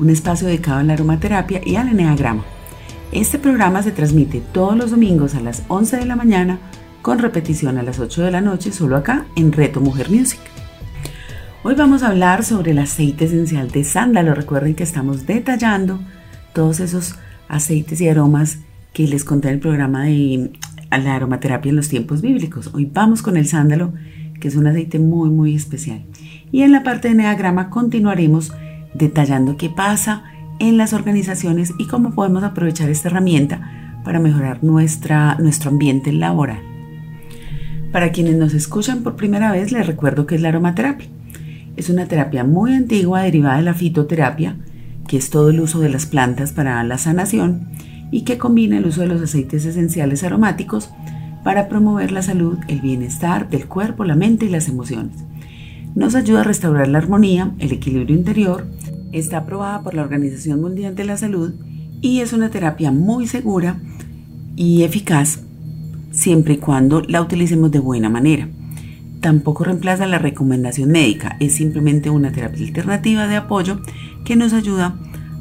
un espacio dedicado a la aromaterapia y al eneagrama. Este programa se transmite todos los domingos a las 11 de la mañana con repetición a las 8 de la noche solo acá en Reto Mujer Music. Hoy vamos a hablar sobre el aceite esencial de sándalo. Recuerden que estamos detallando todos esos aceites y aromas que les conté en el programa de la aromaterapia en los tiempos bíblicos. Hoy vamos con el sándalo, que es un aceite muy muy especial. Y en la parte de eneagrama continuaremos detallando qué pasa en las organizaciones y cómo podemos aprovechar esta herramienta para mejorar nuestra, nuestro ambiente laboral. Para quienes nos escuchan por primera vez, les recuerdo que es la aromaterapia. Es una terapia muy antigua derivada de la fitoterapia, que es todo el uso de las plantas para la sanación y que combina el uso de los aceites esenciales aromáticos para promover la salud, el bienestar del cuerpo, la mente y las emociones. Nos ayuda a restaurar la armonía, el equilibrio interior Está aprobada por la Organización Mundial de la Salud y es una terapia muy segura y eficaz siempre y cuando la utilicemos de buena manera. Tampoco reemplaza la recomendación médica, es simplemente una terapia alternativa de apoyo que nos ayuda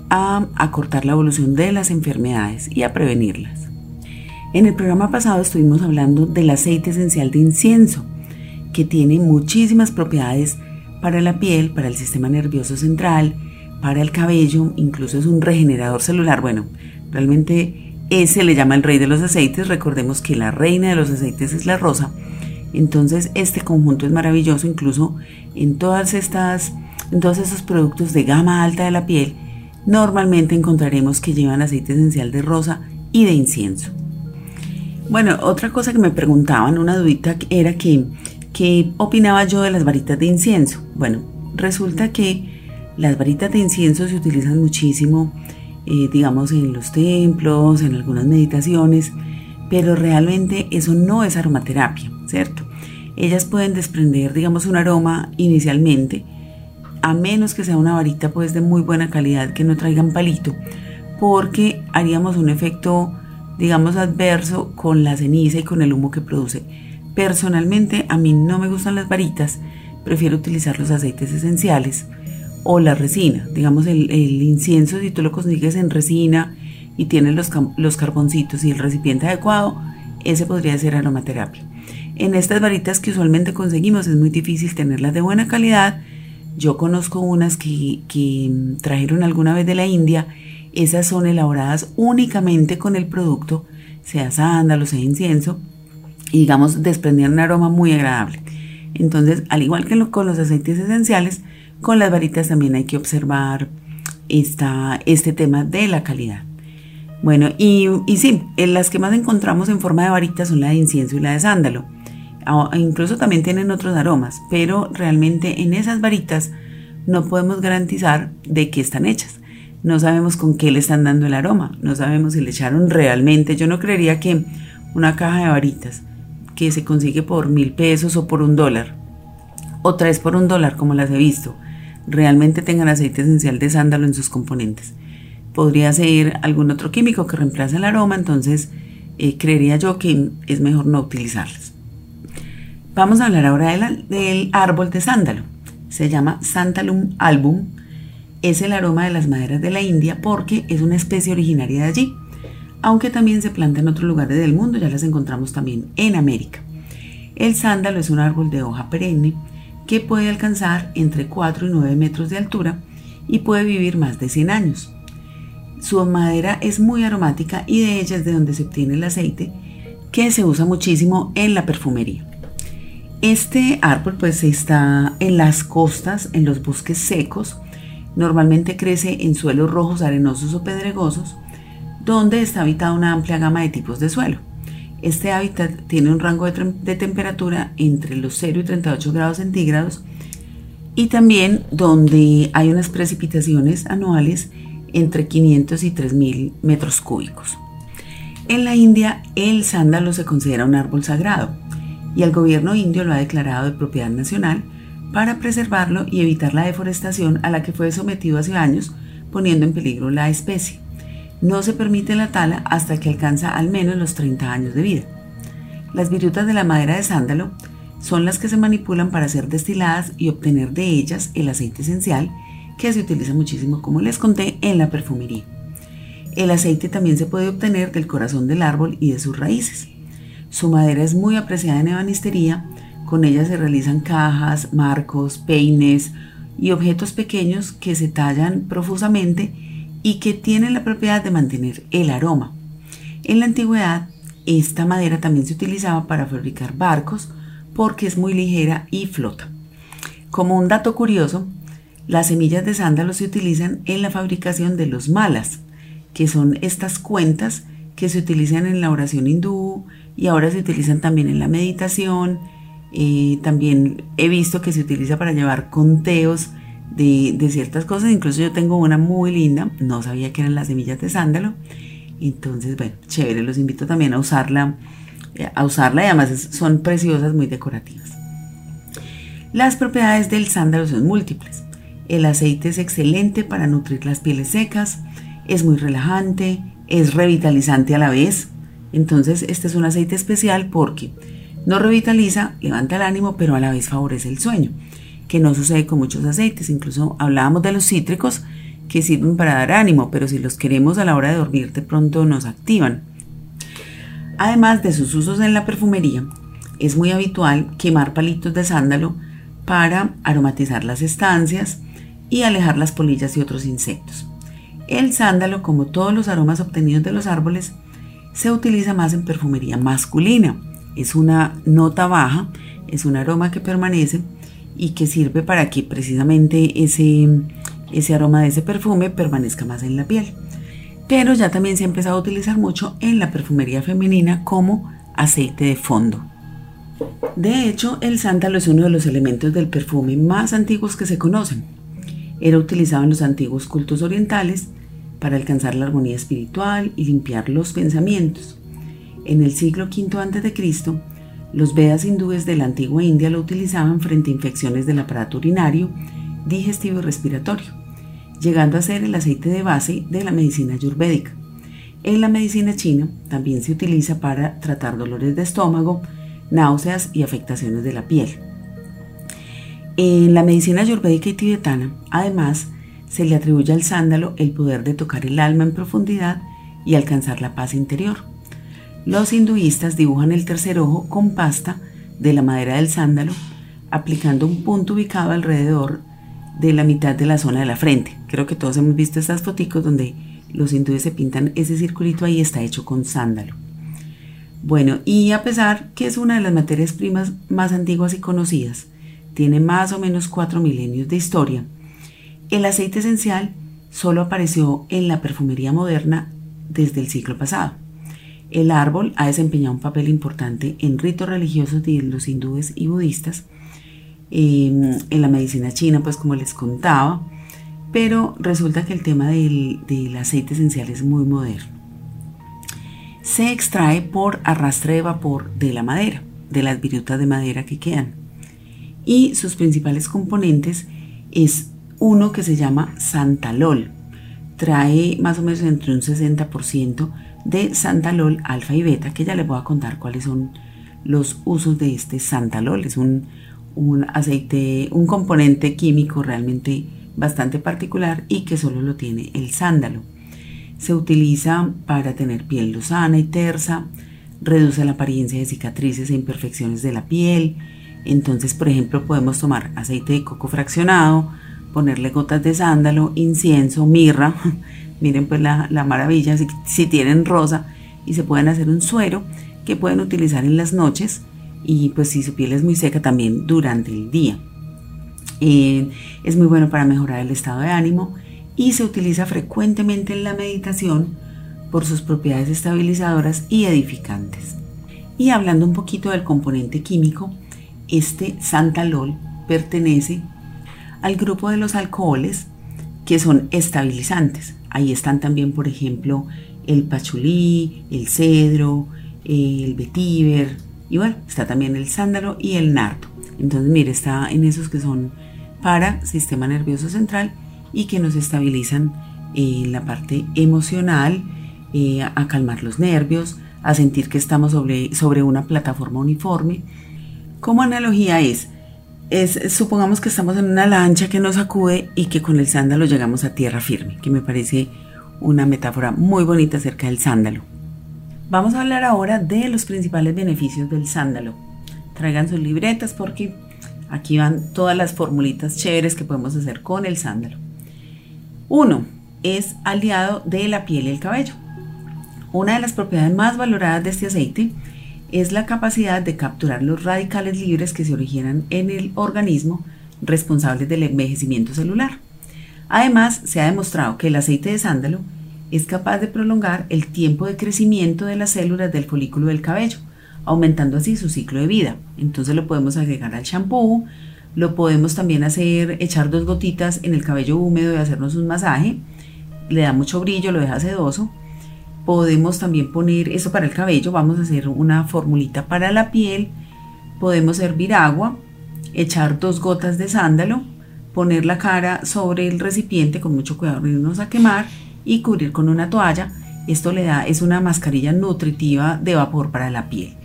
a acortar la evolución de las enfermedades y a prevenirlas. En el programa pasado estuvimos hablando del aceite esencial de incienso, que tiene muchísimas propiedades para la piel, para el sistema nervioso central, para el cabello, incluso es un regenerador celular. Bueno, realmente ese le llama el rey de los aceites. Recordemos que la reina de los aceites es la rosa. Entonces este conjunto es maravilloso, incluso en todas estas, en todos esos productos de gama alta de la piel, normalmente encontraremos que llevan aceite esencial de rosa y de incienso. Bueno, otra cosa que me preguntaban, una dudita era que, ¿qué opinaba yo de las varitas de incienso? Bueno, resulta que las varitas de incienso se utilizan muchísimo, eh, digamos, en los templos, en algunas meditaciones, pero realmente eso no es aromaterapia, ¿cierto? Ellas pueden desprender, digamos, un aroma inicialmente, a menos que sea una varita pues de muy buena calidad que no traigan palito, porque haríamos un efecto, digamos, adverso con la ceniza y con el humo que produce. Personalmente a mí no me gustan las varitas, prefiero utilizar los aceites esenciales o la resina. Digamos, el, incienso, si tú lo consigues en resina y tienes los, los carboncitos y el recipiente adecuado, ese podría ser aromaterapia. En estas varitas que usualmente conseguimos es muy difícil tenerlas de buena calidad. Yo conozco unas que, que trajeron alguna vez de la India. Esas son elaboradas únicamente con el producto, sea sándalo, sea incienso, y digamos desprendían un aroma muy agradable. Entonces, al igual que con los aceites esenciales, con las varitas también hay que observar esta, este tema de la calidad. Bueno, y, sí, las que más encontramos en forma de varitas son la de incienso y la de sándalo. Incluso también tienen otros aromas, pero realmente en esas varitas no podemos garantizar de qué están hechas. No sabemos con qué le están dando el aroma, no sabemos si le echaron realmente. Yo no creería que una caja de varitas que se consigue por mil pesos o por un dólar, o tres por un dólar como las he visto, realmente tengan aceite esencial de sándalo en sus componentes. Podría ser algún otro químico que reemplace el aroma, entonces eh, creería yo que es mejor no utilizarlas. Vamos a hablar ahora del árbol de sándalo. Se llama Santalum album. Es el aroma de las maderas de la India porque es una especie originaria de allí, aunque también se planta en otros lugares del mundo, ya las encontramos también en América. El sándalo es un árbol de hoja perenne que puede alcanzar entre 4 y 9 metros de altura y puede vivir más de 100 años. Su madera es muy aromática y de ella es de donde se obtiene el aceite que se usa muchísimo en la perfumería. Este árbol pues está en las costas, en los bosques secos, normalmente crece en suelos rojos, arenosos o pedregosos, donde está habitada una amplia gama de tipos de suelo. Este hábitat tiene un rango de, temperatura entre los 0 y 38 grados centígrados y también donde hay unas precipitaciones anuales entre 500 y 3.000 metros cúbicos. En la India, el sándalo se considera un árbol sagrado y el gobierno indio lo ha declarado de propiedad nacional para preservarlo y evitar la deforestación a la que fue sometido hace años, poniendo en peligro la especie. No se permite la tala hasta que alcanza al menos los 30 años de vida. Las virutas de la madera de sándalo son las que se manipulan para ser destiladas y obtener de ellas el aceite esencial que se utiliza muchísimo, como les conté, en la perfumería. El aceite también se puede obtener del corazón del árbol y de sus raíces. Su madera es muy apreciada en ebanistería, con ella se realizan cajas, marcos, peines y objetos pequeños que se tallan profusamente y que tienen la propiedad de mantener el aroma. En la antigüedad, esta madera también se utilizaba para fabricar barcos porque es muy ligera y flota. Como un dato curioso, las semillas de sándalo se utilizan en la fabricación de los malas, que son estas cuentas que se utilizan en la oración hindú y ahora se utilizan también en la meditación. Eh, también he visto que se utiliza para llevar conteos de, ciertas cosas. Incluso yo tengo una muy linda, no sabía que eran las semillas de sándalo. Entonces, bueno, chévere, los invito también a usarla, eh, a usarla y además son preciosas, muy decorativas. Las propiedades del sándalo son múltiples. El aceite es excelente para nutrir las pieles secas, es muy relajante, es revitalizante a la vez. Entonces este es un aceite especial porque no revitaliza, levanta el ánimo, pero a la vez favorece el sueño, que no sucede con muchos aceites. Incluso hablábamos de los cítricos que sirven para dar ánimo, pero si los queremos a la hora de dormir de pronto nos activan. Además de sus usos en la perfumería, es muy habitual quemar palitos de sándalo para aromatizar las estancias, y alejar las polillas y otros insectos. El sándalo, como todos los aromas obtenidos de los árboles, se utiliza más en perfumería masculina. Es una nota baja, es un aroma que permanece y que sirve para que precisamente ese, ese aroma de ese perfume permanezca más en la piel. Pero ya también se ha empezado a utilizar mucho en la perfumería femenina como aceite de fondo. De hecho, el sándalo es uno de los elementos del perfume más antiguos que se conocen era utilizado en los antiguos cultos orientales para alcanzar la armonía espiritual y limpiar los pensamientos. En el siglo V a.C., los Vedas hindúes de la antigua India lo utilizaban frente a infecciones del aparato urinario, digestivo y respiratorio, llegando a ser el aceite de base de la medicina ayurvédica. En la medicina china también se utiliza para tratar dolores de estómago, náuseas y afectaciones de la piel. En la medicina ayurvédica y tibetana, además, se le atribuye al sándalo el poder de tocar el alma en profundidad y alcanzar la paz interior. Los hinduistas dibujan el tercer ojo con pasta de la madera del sándalo, aplicando un punto ubicado alrededor de la mitad de la zona de la frente. Creo que todos hemos visto estas fotos donde los hindúes se pintan ese circulito ahí, está hecho con sándalo. Bueno, y a pesar que es una de las materias primas más antiguas y conocidas, tiene más o menos cuatro milenios de historia, el aceite esencial solo apareció en la perfumería moderna desde el siglo pasado. El árbol ha desempeñado un papel importante en ritos religiosos de los hindúes y budistas, em, en la medicina china, pues como les contaba, pero resulta que el tema del, del aceite esencial es muy moderno. Se extrae por arrastre de vapor de la madera, de las virutas de madera que quedan y sus principales componentes es uno que se llama santalol. Trae más o menos entre un 60% de santalol alfa y beta, que ya les voy a contar cuáles son los usos de este santalol. Es un, un aceite, un componente químico realmente bastante particular y que solo lo tiene el sándalo. Se utiliza para tener piel lozana y tersa, reduce la apariencia de cicatrices e imperfecciones de la piel, entonces, por ejemplo, podemos tomar aceite de coco fraccionado, ponerle gotas de sándalo, incienso, mirra. Miren pues la, maravilla, si, tienen rosa y se pueden hacer un suero que pueden utilizar en las noches y pues si su piel es muy seca también durante el día. Eh, es muy bueno para mejorar el estado de ánimo y se utiliza frecuentemente en la meditación por sus propiedades estabilizadoras y edificantes. Y hablando un poquito del componente químico, este santalol pertenece al grupo de los alcoholes que son estabilizantes. Ahí están también, por ejemplo, el pachulí, el cedro, el vetiver y está también el sándalo y el nardo. Entonces, mire, está en esos que son para sistema nervioso central y que nos estabilizan en eh, la parte emocional, eh, a calmar los nervios, a sentir que estamos sobre, sobre una plataforma uniforme. Como analogía es, es, supongamos que estamos en una lancha que nos sacude y que con el sándalo llegamos a tierra firme, que me parece una metáfora muy bonita acerca del sándalo. Vamos a hablar ahora de los principales beneficios del sándalo. Traigan sus libretas porque aquí van todas las formulitas chéveres que podemos hacer con el sándalo. Uno, es aliado de la piel y el cabello. Una de las propiedades más valoradas de este aceite es la capacidad de capturar los radicales libres que se originan en el organismo responsables del envejecimiento celular. Además, se ha demostrado que el aceite de sándalo es capaz de prolongar el tiempo de crecimiento de las células del folículo del cabello, aumentando así su ciclo de vida. Entonces lo podemos agregar al champú, lo podemos también hacer, echar dos gotitas en el cabello húmedo y hacernos un masaje, le da mucho brillo, lo deja sedoso. Podemos también poner eso para el cabello, vamos a hacer una formulita para la piel, podemos hervir agua, echar dos gotas de sándalo, poner la cara sobre el recipiente con mucho cuidado, no irnos a quemar y cubrir con una toalla. Esto le da, es una mascarilla nutritiva de vapor para la piel.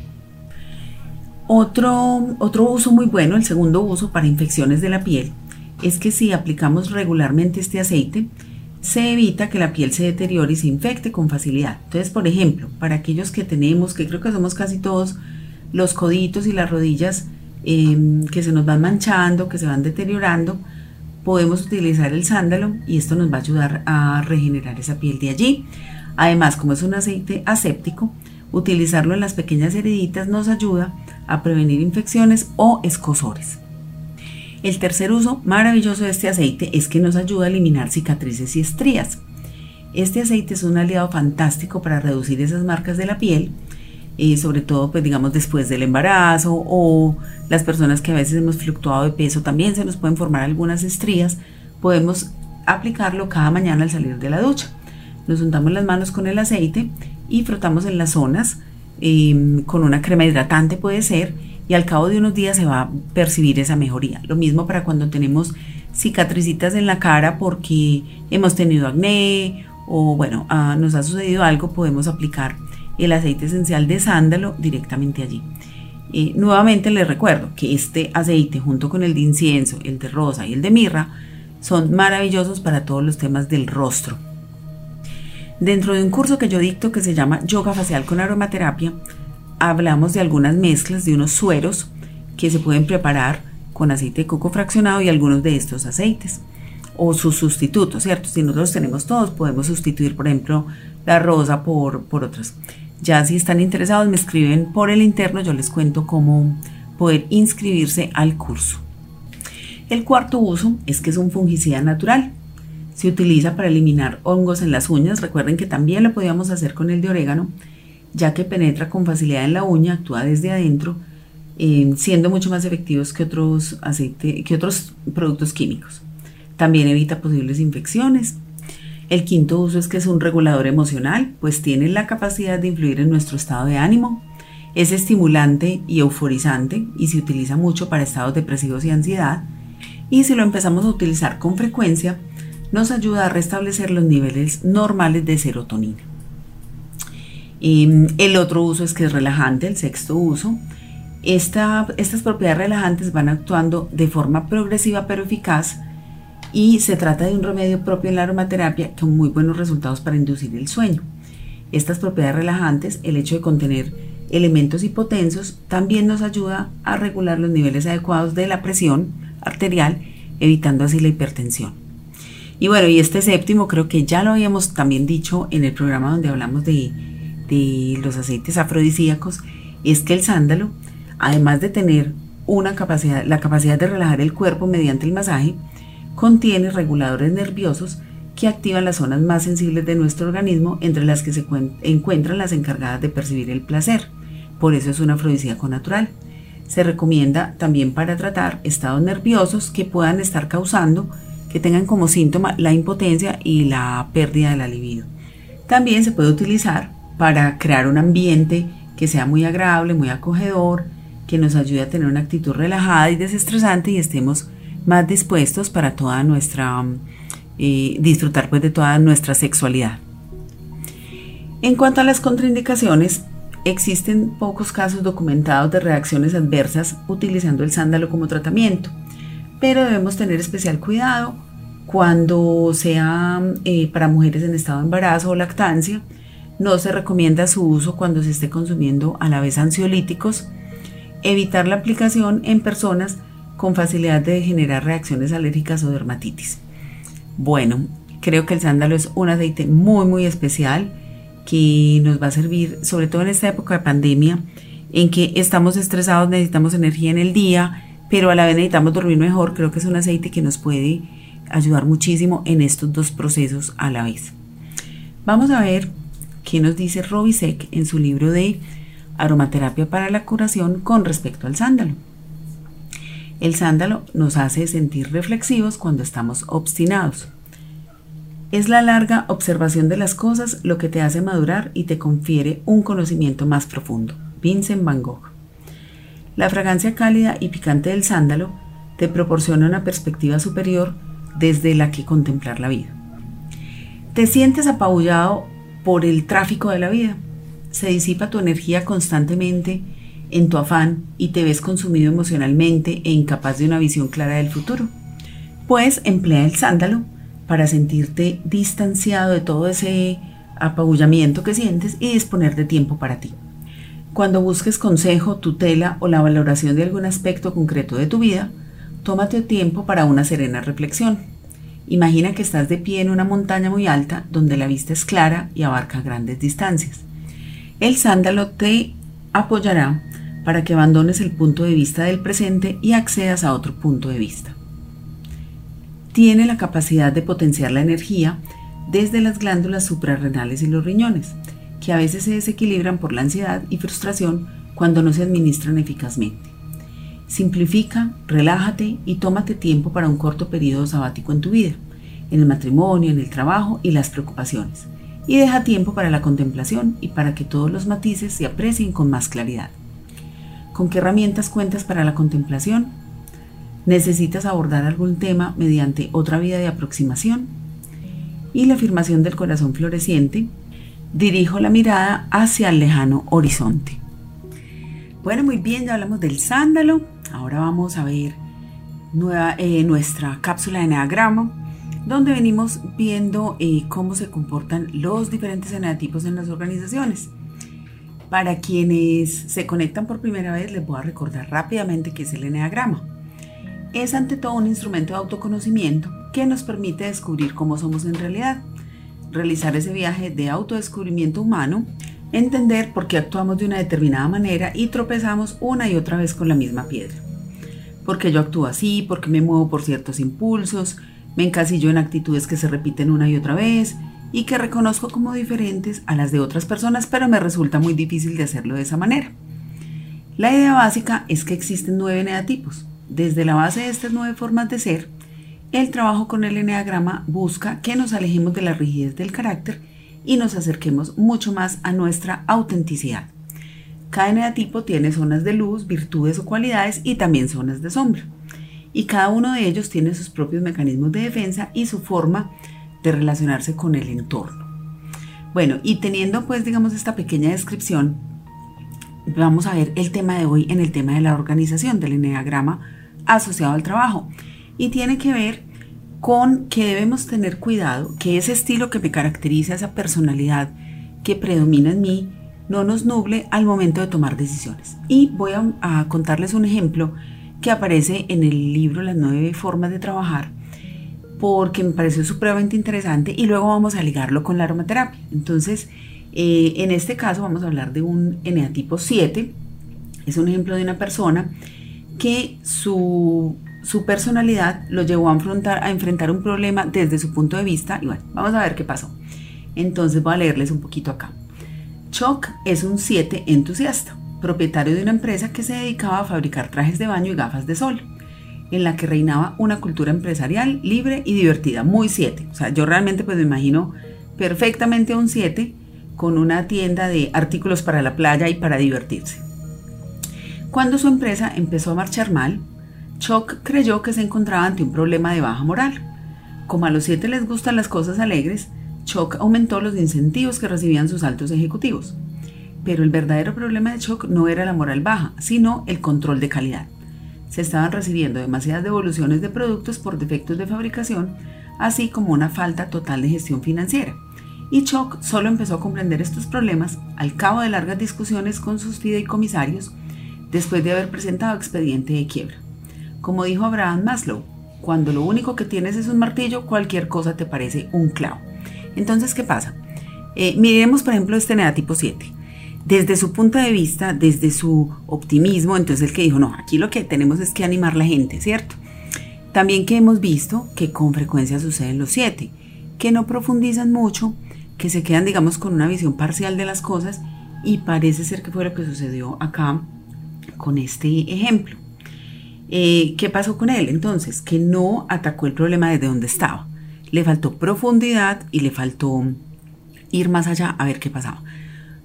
Otro, otro uso muy bueno, el segundo uso para infecciones de la piel, es que si aplicamos regularmente este aceite, se evita que la piel se deteriore y se infecte con facilidad. Entonces, por ejemplo, para aquellos que tenemos, que creo que somos casi todos, los coditos y las rodillas em, que se nos van manchando, que se van deteriorando, podemos utilizar el sándalo y esto nos va a ayudar a regenerar esa piel de allí. Además, como es un aceite aséptico, utilizarlo en las pequeñas heriditas nos ayuda a prevenir infecciones o escosores. El tercer uso maravilloso de este aceite es que nos ayuda a eliminar cicatrices y estrías. Este aceite es un aliado fantástico para reducir esas marcas de la piel eh, sobre todo pues digamos después del embarazo o las personas que a veces hemos fluctuado de peso también se nos pueden formar algunas estrías, podemos aplicarlo cada mañana al salir de la ducha. Nos untamos las manos con el aceite y frotamos en las zonas em, con una crema hidratante puede ser y al cabo de unos días se va a percibir esa mejoría. Lo mismo para cuando tenemos cicatricitas en la cara porque hemos tenido acné o bueno, ah, nos ha sucedido algo, podemos aplicar el aceite esencial de sándalo directamente allí. Eh, nuevamente les recuerdo que este aceite junto con el de incienso, el de rosa y el de mirra son maravillosos para todos los temas del rostro. Dentro de un curso que yo dicto que se llama Yoga Facial con Aromaterapia, hablamos de algunas mezclas de unos sueros que se pueden preparar con aceite de coco fraccionado y algunos de estos aceites o sus sustitutos, ¿cierto? Si nosotros tenemos todos, podemos sustituir, por ejemplo, la rosa por, por otras. Ya si están interesados me escriben por el interno, yo les cuento cómo poder inscribirse al curso. El cuarto uso es que es un fungicida natural. Se utiliza para eliminar hongos en las uñas. Recuerden que también lo podíamos hacer con el de orégano, ya que penetra con facilidad en la uña, actúa desde adentro, eh, siendo mucho más efectivos que otros, aceite, que otros productos químicos. También evita posibles infecciones el quinto uso es que es un regulador emocional, pues tiene la capacidad de influir en nuestro estado de ánimo. Es estimulante y euforizante y se utiliza mucho para estados depresivos y ansiedad. Y si lo empezamos a utilizar con frecuencia, nos ayuda a restablecer los niveles normales de serotonina. Em, el otro uso es que es relajante, el sexto uso. estas propiedades relajantes van actuando de forma progresiva pero eficaz y se trata de un remedio propio en la aromaterapia con muy buenos resultados para inducir el sueño. Estas propiedades relajantes, el hecho de contener elementos hipotensos, también nos ayuda a regular los niveles adecuados de la presión arterial, evitando así la hipertensión. Y bueno, y este séptimo creo que ya lo habíamos también dicho en el programa donde hablamos de, de los aceites afrodisíacos, es que el sándalo, además de tener una capacidad, la capacidad de relajar el cuerpo mediante el masaje, contiene reguladores nerviosos que activan las zonas más sensibles de nuestro organismo, entre las que se encuentran las encargadas de percibir el placer. Por eso es un afrodisíaco natural. Se recomienda también para tratar estados nerviosos que puedan estar causando que tengan como síntoma la impotencia y la pérdida de la libido. También se puede utilizar para crear un ambiente que sea muy agradable, muy acogedor, que nos ayude a tener una actitud relajada y desestresante y estemos más dispuestos para toda nuestra eh, disfrutar pues de toda nuestra sexualidad. En cuanto a las contraindicaciones, existen pocos casos documentados de reacciones adversas utilizando el sándalo como tratamiento, pero debemos tener especial cuidado cuando sea eh, para mujeres en estado de embarazo o lactancia. No se recomienda su uso cuando se esté consumiendo a la vez ansiolíticos. Evitar la aplicación en personas con facilidad de generar reacciones alérgicas o dermatitis. Bueno, creo que el sándalo es un aceite muy muy especial que nos va a servir, sobre todo en esta época de pandemia, en que estamos estresados, necesitamos energía en el día, pero a la vez necesitamos dormir mejor. Creo que es un aceite que nos puede ayudar muchísimo en estos dos procesos a la vez. Vamos a ver qué nos dice Robisek en su libro de Aromaterapia para la curación con respecto al sándalo. El sándalo nos hace sentir reflexivos cuando estamos obstinados. Es la larga observación de las cosas lo que te hace madurar y te confiere un conocimiento más profundo. Vincent Van Gogh. La fragancia cálida y picante del sándalo te proporciona una perspectiva superior desde la que contemplar la vida. Te sientes apabullado por el tráfico de la vida. Se disipa tu energía constantemente en tu afán y te ves consumido emocionalmente e incapaz de una visión clara del futuro. Pues emplea el sándalo para sentirte distanciado de todo ese apabullamiento que sientes y disponer de tiempo para ti. Cuando busques consejo, tutela o la valoración de algún aspecto concreto de tu vida, tómate tiempo para una serena reflexión. Imagina que estás de pie en una montaña muy alta donde la vista es clara y abarca grandes distancias. El sándalo te apoyará para que abandones el punto de vista del presente y accedas a otro punto de vista tiene la capacidad de potenciar la energía desde las glándulas suprarrenales y los riñones, que a veces se desequilibran por la ansiedad y frustración cuando no se administran eficazmente. Simplifica, relájate y tómate tiempo para un corto periodo sabático en tu vida, en el matrimonio, en el trabajo y las preocupaciones. Y deja tiempo para la contemplación y para que todos los matices se aprecien con más claridad. ¿Con qué herramientas cuentas para la contemplación? necesitas abordar algún tema mediante otra vía de aproximación. Y la afirmación del corazón floreciente, dirijo la mirada hacia el lejano horizonte. Bueno, muy bien, ya hablamos del sándalo. Ahora vamos a ver eh, nuestra cápsula de eneagrama, donde venimos viendo eh, cómo se comportan los diferentes eneatipos en las organizaciones. Para quienes se conectan por primera vez, les voy a recordar rápidamente qué es el eneagrama es ante todo un instrumento de autoconocimiento que nos permite descubrir cómo somos en realidad, realizar ese viaje de autodescubrimiento humano, entender por qué actuamos de una determinada manera y tropezamos una y otra vez con la misma piedra. Porque yo actúo así, porque me muevo por ciertos impulsos, me encasillo en actitudes que se repiten una y otra vez y que reconozco como diferentes a las de otras personas, pero me resulta muy difícil de hacerlo de esa manera. La idea básica es que existen nueve neatipos, desde la base de estas nueve formas de ser, el trabajo con el eneagrama busca que nos alejemos de la rigidez del carácter y nos acerquemos mucho más a nuestra autenticidad. Cada eneatipo tiene zonas de luz, virtudes o cualidades y también zonas de sombra. Y cada uno de ellos tiene sus propios mecanismos de defensa y su forma de relacionarse con el entorno. Bueno, y teniendo pues digamos esta pequeña descripción, vamos a ver el tema de hoy en el tema de la organización del eneagrama asociado al trabajo y tiene que ver con que debemos tener cuidado que ese estilo que me caracteriza, esa personalidad que predomina en mí, no nos nuble al momento de tomar decisiones. Y voy a, contarles un ejemplo que aparece en el libro Las nueve formas de trabajar, porque me pareció supremamente interesante y luego vamos a ligarlo con la aromaterapia. Entonces, eh, en este caso vamos a hablar de un eneatipo 7, es un ejemplo de una persona que su, personalidad lo llevó a enfrentar, a enfrentar un problema desde su punto de vista. Y bueno, vamos a ver qué pasó. Entonces voy a leerles un poquito acá. Chuck es un 7 entusiasta, propietario de una empresa que se dedicaba a fabricar trajes de baño y gafas de sol. en la que reinaba una cultura empresarial libre y divertida, muy 7. O sea, yo realmente pues me imagino perfectamente un 7 con una tienda de artículos para la playa y para divertirse. Cuando su empresa empezó a marchar mal, Chuck creyó que se encontraba ante un problema de baja moral. Como a los 7 les gustan las cosas alegres, Chuck aumentó los incentivos que recibían sus altos ejecutivos. Pero el verdadero problema de Chuck no era la moral baja, sino el control de calidad se estaban recibiendo demasiadas devoluciones de productos por defectos de fabricación, así como una falta total de gestión financiera. Y Choc solo empezó a comprender estos problemas al cabo de largas discusiones con sus fideicomisarios después de haber presentado expediente de quiebra. Como dijo Abraham Maslow, cuando lo único que tienes es un martillo, cualquier cosa te parece un clavo. Entonces, ¿qué pasa? Eh, miremos, por ejemplo, este negativo 7 desde su punto de vista, desde su optimismo, entonces el que dijo, no, aquí lo que tenemos es que animar la gente, ¿cierto? También que hemos visto que con frecuencia suceden los siete, que no profundizan mucho, que se quedan, digamos, con una visión parcial de las cosas y parece ser que fue lo que sucedió acá con este ejemplo. Eh, ¿Qué pasó con él? Entonces, que no atacó el problema desde donde estaba. Le faltó profundidad y le faltó ir más allá a ver qué pasaba.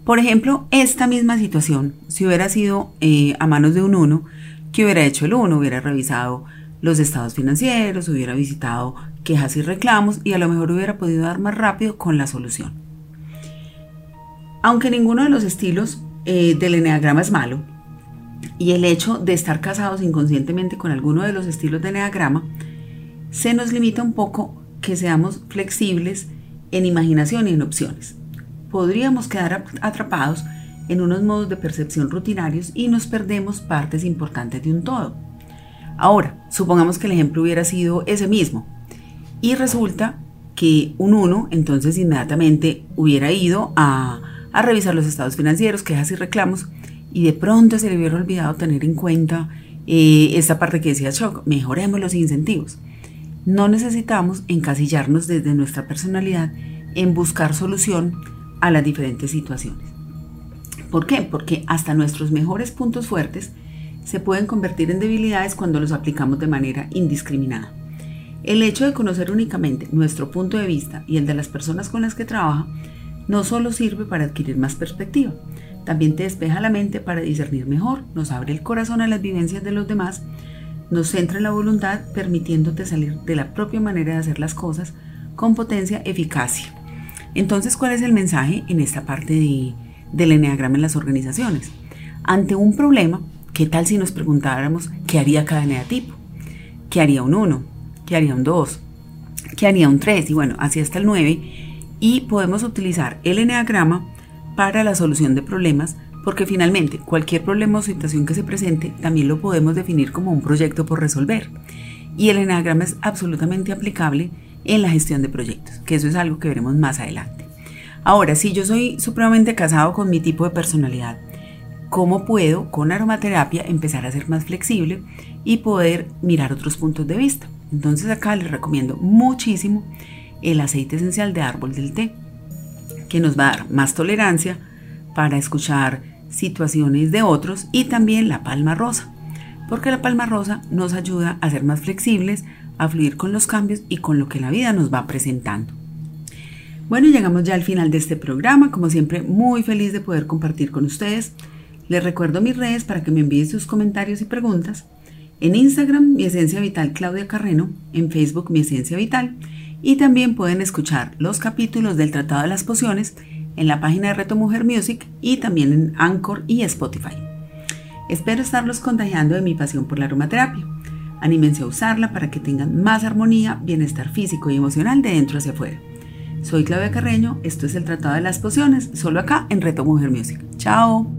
Por ejemplo, esta misma situación, si hubiera sido eh, a manos de un uno, ¿qué hubiera hecho el uno? Hubiera revisado los estados financieros, hubiera visitado quejas y reclamos y a lo mejor hubiera podido dar más rápido con la solución. Aunque ninguno de los estilos eh, del eneagrama es malo, y el hecho de estar casados inconscientemente con alguno de los estilos de eneagrama, se nos limita un poco que seamos flexibles en imaginación y en opciones podríamos quedar atrapados en unos modos de percepción rutinarios y nos perdemos partes importantes de un todo. Ahora, supongamos que el ejemplo hubiera sido ese mismo y resulta que un 1 entonces inmediatamente hubiera ido a, revisar los estados financieros, quejas y reclamos y de pronto se le hubiera olvidado tener en cuenta eh, esta parte que decía Choc, mejoremos los incentivos. No necesitamos encasillarnos desde nuestra personalidad en buscar solución a las diferentes situaciones. ¿Por qué? Porque hasta nuestros mejores puntos fuertes se pueden convertir en debilidades cuando los aplicamos de manera indiscriminada. El hecho de conocer únicamente nuestro punto de vista y el de las personas con las que trabaja no solo sirve para adquirir más perspectiva, también te despeja la mente para discernir mejor, nos abre el corazón a las vivencias de los demás, nos centra en la voluntad permitiéndote salir de la propia manera de hacer las cosas con potencia eficacia. Entonces, ¿cuál es el mensaje en esta parte de, del eneagrama en las organizaciones? Ante un problema, ¿qué tal si nos preguntáramos qué haría cada eneatipo? ¿Qué haría un 1? ¿Qué haría un 2? ¿Qué haría un 3? Y bueno, así hasta el 9. Y podemos utilizar el eneagrama para la solución de problemas porque finalmente cualquier problema o situación que se presente también lo podemos definir como un proyecto por resolver. Y el eneagrama es absolutamente aplicable en la gestión de proyectos, que eso es algo que veremos más adelante. Ahora, si yo soy supremamente casado con mi tipo de personalidad, ¿cómo puedo con aromaterapia empezar a ser más flexible y poder mirar otros puntos de vista? Entonces acá les recomiendo muchísimo el aceite esencial de árbol del té, que nos va a dar más tolerancia para escuchar situaciones de otros y también la palma rosa, porque la palma rosa nos ayuda a ser más flexibles, a fluir con los cambios y con lo que la vida nos va presentando. Bueno, llegamos ya al final de este programa. Como siempre, muy feliz de poder compartir con ustedes. Les recuerdo mis redes para que me envíen sus comentarios y preguntas. En Instagram, mi esencia vital Claudia Carreno. En Facebook, mi esencia vital. Y también pueden escuchar los capítulos del Tratado de las Pociones en la página de Reto Mujer Music y también en Anchor y Spotify. Espero estarlos contagiando de mi pasión por la aromaterapia. Anímense a usarla para que tengan más armonía, bienestar físico y emocional de dentro hacia afuera. Soy Claudia Carreño, esto es el Tratado de las Pociones, solo acá en Reto Mujer Music. ¡Chao!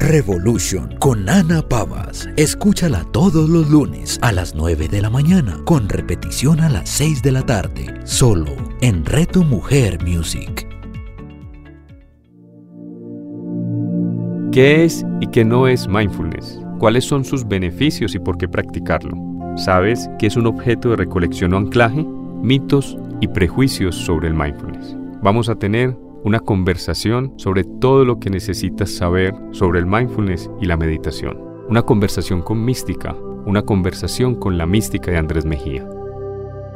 Revolution con Ana Pavas. Escúchala todos los lunes a las 9 de la mañana, con repetición a las 6 de la tarde, solo en Reto Mujer Music. ¿Qué es y qué no es mindfulness? ¿Cuáles son sus beneficios y por qué practicarlo? ¿Sabes qué es un objeto de recolección o anclaje? Mitos y prejuicios sobre el mindfulness. Vamos a tener una conversación sobre todo lo que necesitas saber sobre el mindfulness y la meditación. Una conversación con mística, una conversación con la mística de Andrés Mejía.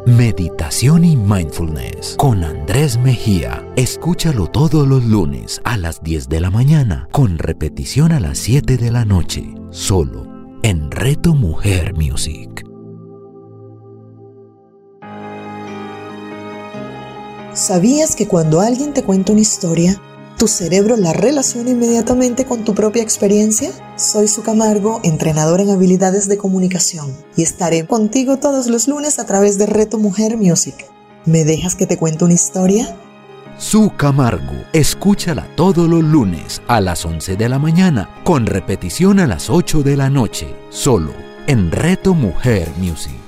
Meditación y Mindfulness con Andrés Mejía. Escúchalo todos los lunes a las 10 de la mañana, con repetición a las 7 de la noche, solo en Reto Mujer Music. ¿Sabías que cuando alguien te cuenta una historia, tu cerebro la relaciona inmediatamente con tu propia experiencia? Soy Su Camargo, entrenador en habilidades de comunicación, y estaré contigo todos los lunes a través de Reto Mujer Music. ¿Me dejas que te cuente una historia? Su Camargo, escúchala todos los lunes a las 11 de la mañana, con repetición a las 8 de la noche, solo en Reto Mujer Music.